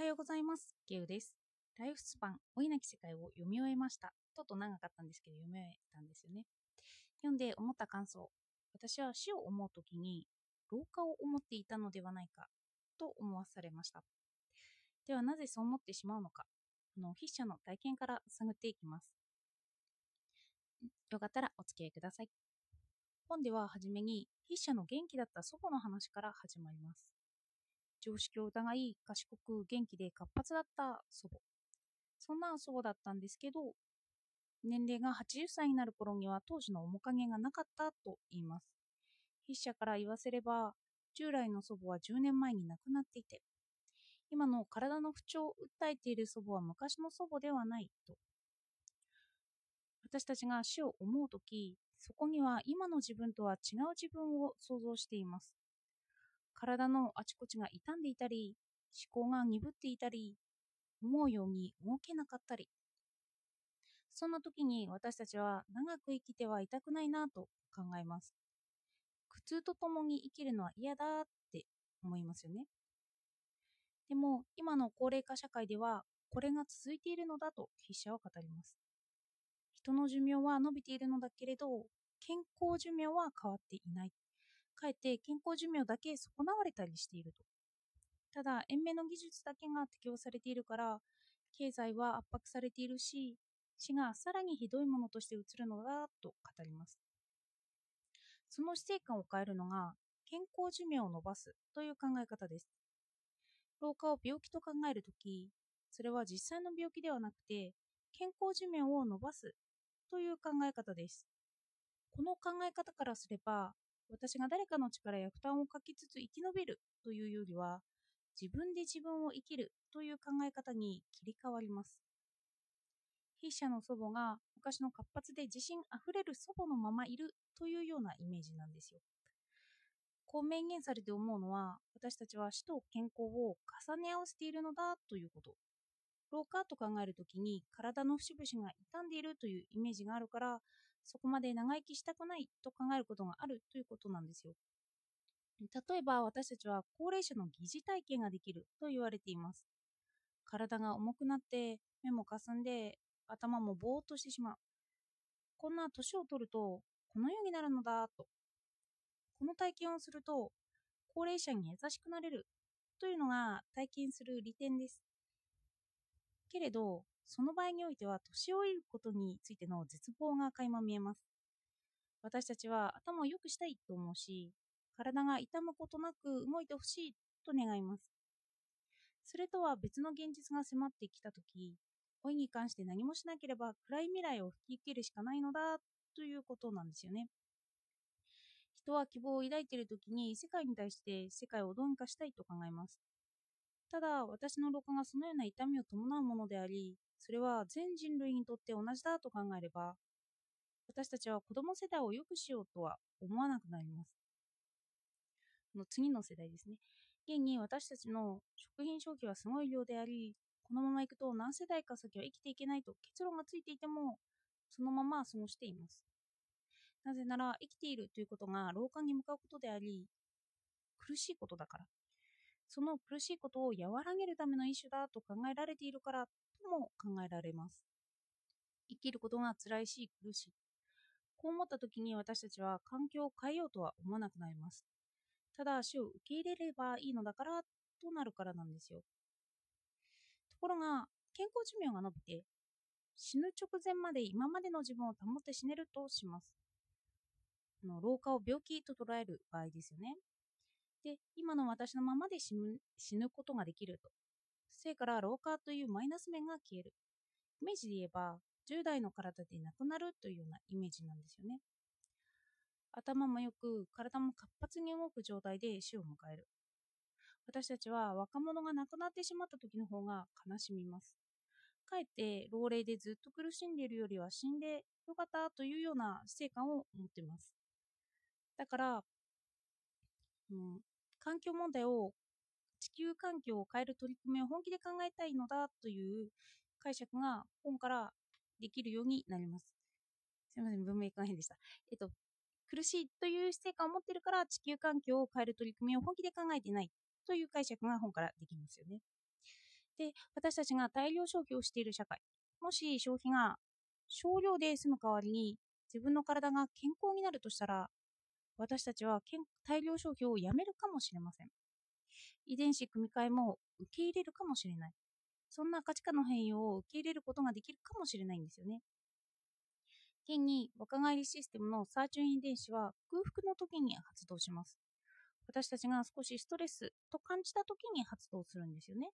はようございます。ゲウです。ライフスパン、老いなき世界を読み終えました。ちょっと長かったんですけど、読み終えたんですよね。読んで思った感想。私は死を思うときに、老化を思っていたのではないか、と思わされました。では、なぜそう思ってしまうのか。あの筆者の体験から探っていきます。よかったらお付き合いください。本でははじめに筆者の元気だった祖母の話から始まります。常識を疑い、賢く元気で活発だった祖母。そんな祖母だったんですけど、年齢が80歳になる頃には当時の面影がなかったと言います。筆者から言わせれば、従来の祖母は10年前に亡くなっていて、今の体の不調を訴えている祖母は昔の祖母ではないと。私たちが死を思うとき、そこには今の自分とは違う自分を想像しています。体のあちこちが傷んでいたり、思考が鈍っていたり、思うように動けなかったり。そんな時に私たちは長く生きてはいたくないなと考えます。苦痛とともに生きるのは嫌だって思いますよね。でも今の高齢化社会ではこれが続いているのだと筆者は語ります。人の寿命は伸びているのだけれど、健康寿命は変わっていない。かえって健康寿命だけ損なわれたりしていると。ただ、延命の技術だけが適用されているから、経済は圧迫されているし、死がさらにひどいものとして映るのだと語ります。その死生観を変えるのが、健康寿命を伸ばすという考え方です。老化を病気と考えるとき、それは実際の病気ではなくて、健康寿命を伸ばすという考え方です。この考え方からすれば、私が誰かの力や負担をかけつつ生き延びるというよりは、自分で自分を生きるという考え方に切り替わります。筆者の祖母が昔の活発で自信あふれる祖母のままいるというようなイメージなんですよ。こう明言されて思うのは、私たちは死と健康を重ね合わせているのだということ。老化と考えるときに体の節々が傷んでいるというイメージがあるから、そこまで長生きしたくないと考えることがあるということなんですよ。例えば私たちは高齢者の疑似体験ができると言われています。体が重くなって目もかすんで頭もぼーっとしてしまう。こんな年を取るとこのようになるのだと。この体験をすると高齢者に優しくなれるというのが体験する利点です。けれど、その場合においては年老いることについての絶望が垣間見えます。私たちは頭を良くしたいと思うし、体が痛むことなく動いてほしいと願います。それとは別の現実が迫ってきたとき、老いに関して何もしなければ暗い未来を引き受けるしかないのだということなんですよね。人は希望を抱いているときに世界に対して世界をどうにかしたいと考えます。ただ、私の老化がそのような痛みを伴うものであり、それは全人類にとって同じだと考えれば、私たちは子供世代を良くしようとは思わなくなります。の次の世代ですね。現に私たちの食品消費はすごい量であり、このままいくと何世代か先は生きていけないと結論がついていても、そのまま過ごしています。なぜなら生きているということが老化に向かうことであり、苦しいことだから。その苦しいことを和らげるための一種だと考えられているからとも考えられます。生きることが辛いし苦しい。こう思った時に私たちは環境を変えようとは思わなくなります。ただ死を受け入れればいいのだからとなるからなんですよ。ところが健康寿命が伸びて死ぬ直前まで今までの自分を保って死ねるとします。の老化を病気と捉える場合ですよね。で、今の私のままで死ぬ死ぬことができると。せいから老化というマイナス面が消える。イメージで言えば、10代の体でなくなるというようなイメージなんですよね。頭もよく、体も活発に動く状態で死を迎える。私たちは若者が亡くなってしまった時の方が悲しみます。かえって老齢でずっと苦しんでいるよりは死んでよかったというような死生観を持っています。だから、うん、環境問題を地球環境を変える取り組みを本気で考えたいのだという解釈が本からできるようになります。すみません、文明が変でした。えっと、苦しいという姿勢感を持っているから地球環境を変える取り組みを本気で考えていないという解釈が本からできますよね。で、私たちが大量消費をしている社会。もし消費が少量で済む代わりに自分の体が健康になるとしたら、私たちは大量消費をやめるかもしれません。遺伝子組み換えも受け入れるかもしれない。そんな価値観の変容を受け入れることができるかもしれないんですよね。現に若返りシステムのサーチュイン遺伝子は空腹の時に発動します。私たちが少しストレスと感じた時に発動するんですよね。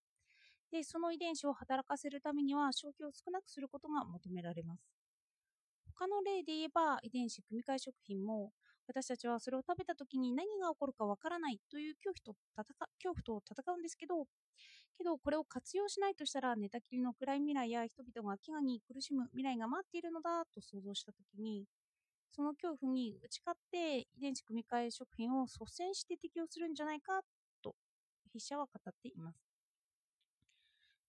で、その遺伝子を働かせるためには消費を少なくすることが求められます。他の例で言えば遺伝子組み換え食品も私たちはそれを食べた時に何が起こるかわからないという恐怖と戦恐怖と戦うんですけどけどこれを活用しないとしたら寝たきりの暗い未来や人々が飢餓に苦しむ未来が待っているのだと想像した時にその恐怖に打ち勝って遺伝子組み換え食品を率先して適用するんじゃないかと筆者は語っています。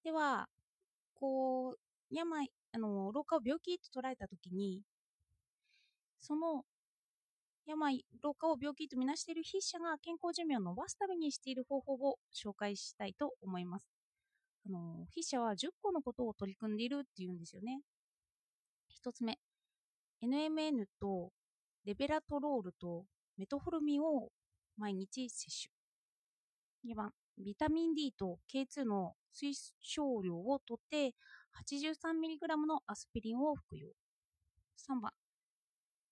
ではこう病あの老化を病気と捉えた時にその病、老化を病気とみなしている筆者が健康寿命を伸ばすためにしている方法を紹介したいと思います。あの筆者は10個のことを取り組んでいるっていうんですよね。1つ目、NMN とレベラトロールとメトホルミンを毎日摂取。2番、ビタミン D と K2 の推奨量をとって 83mg のアスピリンを服用。3番、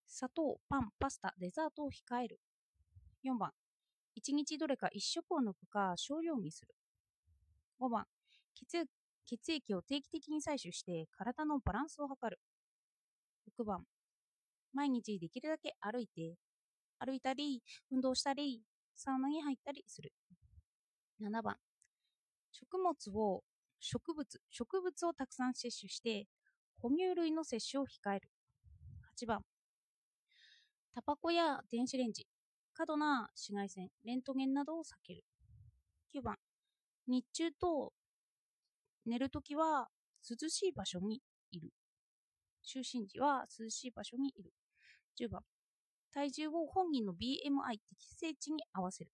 砂糖、パン、パスタ、デザートを控える。4番、1日どれか1食を抜くか少量にする。5番、血液を定期的に採取して体のバランスを測る。6番、毎日できるだけ歩いて、歩いたり、運動したり、サウナに入ったりする。7番、食物を、植物、植物をたくさん摂取して、哺乳類の摂取を控える。8番、タバコや電子レンジ、過度な紫外線、レントゲンなどを避ける。9番、日中と寝るときは涼しい場所にいる。就寝時は涼しい場所にいる。10番、体重を本人の BMI 適正値に合わせる。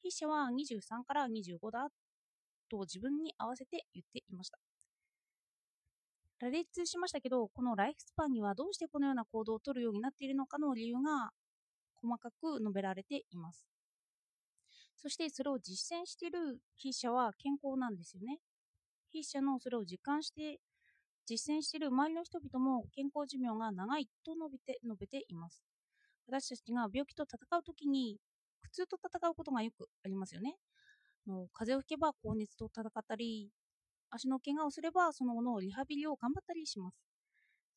筆者は23から25だと自分に合わせて言っていました。羅列しましたけど、このライフスパンにはどうしてこのような行動をとるようになっているのかの理由が細かく述べられています。そしてそれを実践している筆者は健康なんですよね。筆者のそれを実感して実践している周りの人々も健康寿命が長いと述べて述べています。私たちが病気と戦うときに苦痛と戦うことがよくありますよね。風邪をひけば高熱と戦ったり、足の怪我をすればその後のリハビリを頑張ったりします。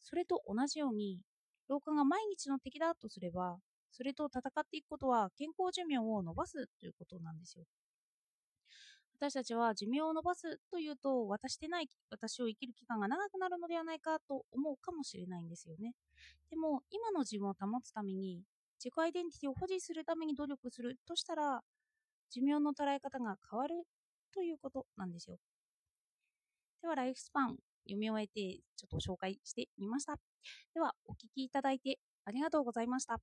それと同じように、老化が毎日の敵だとすれば、それと戦っていくことは健康寿命を伸ばすということなんですよ。私たちは寿命を伸ばすというと、渡してない私を生きる期間が長くなるのではないかと思うかもしれないんですよね。でも、今の自分を保つために、自己アイデンティティを保持するために努力するとしたら、寿命の捉え方が変わるということなんですよ。では、ライフスパン読み終えて、ちょっと紹介してみました。では、お聴きいただいてありがとうございました。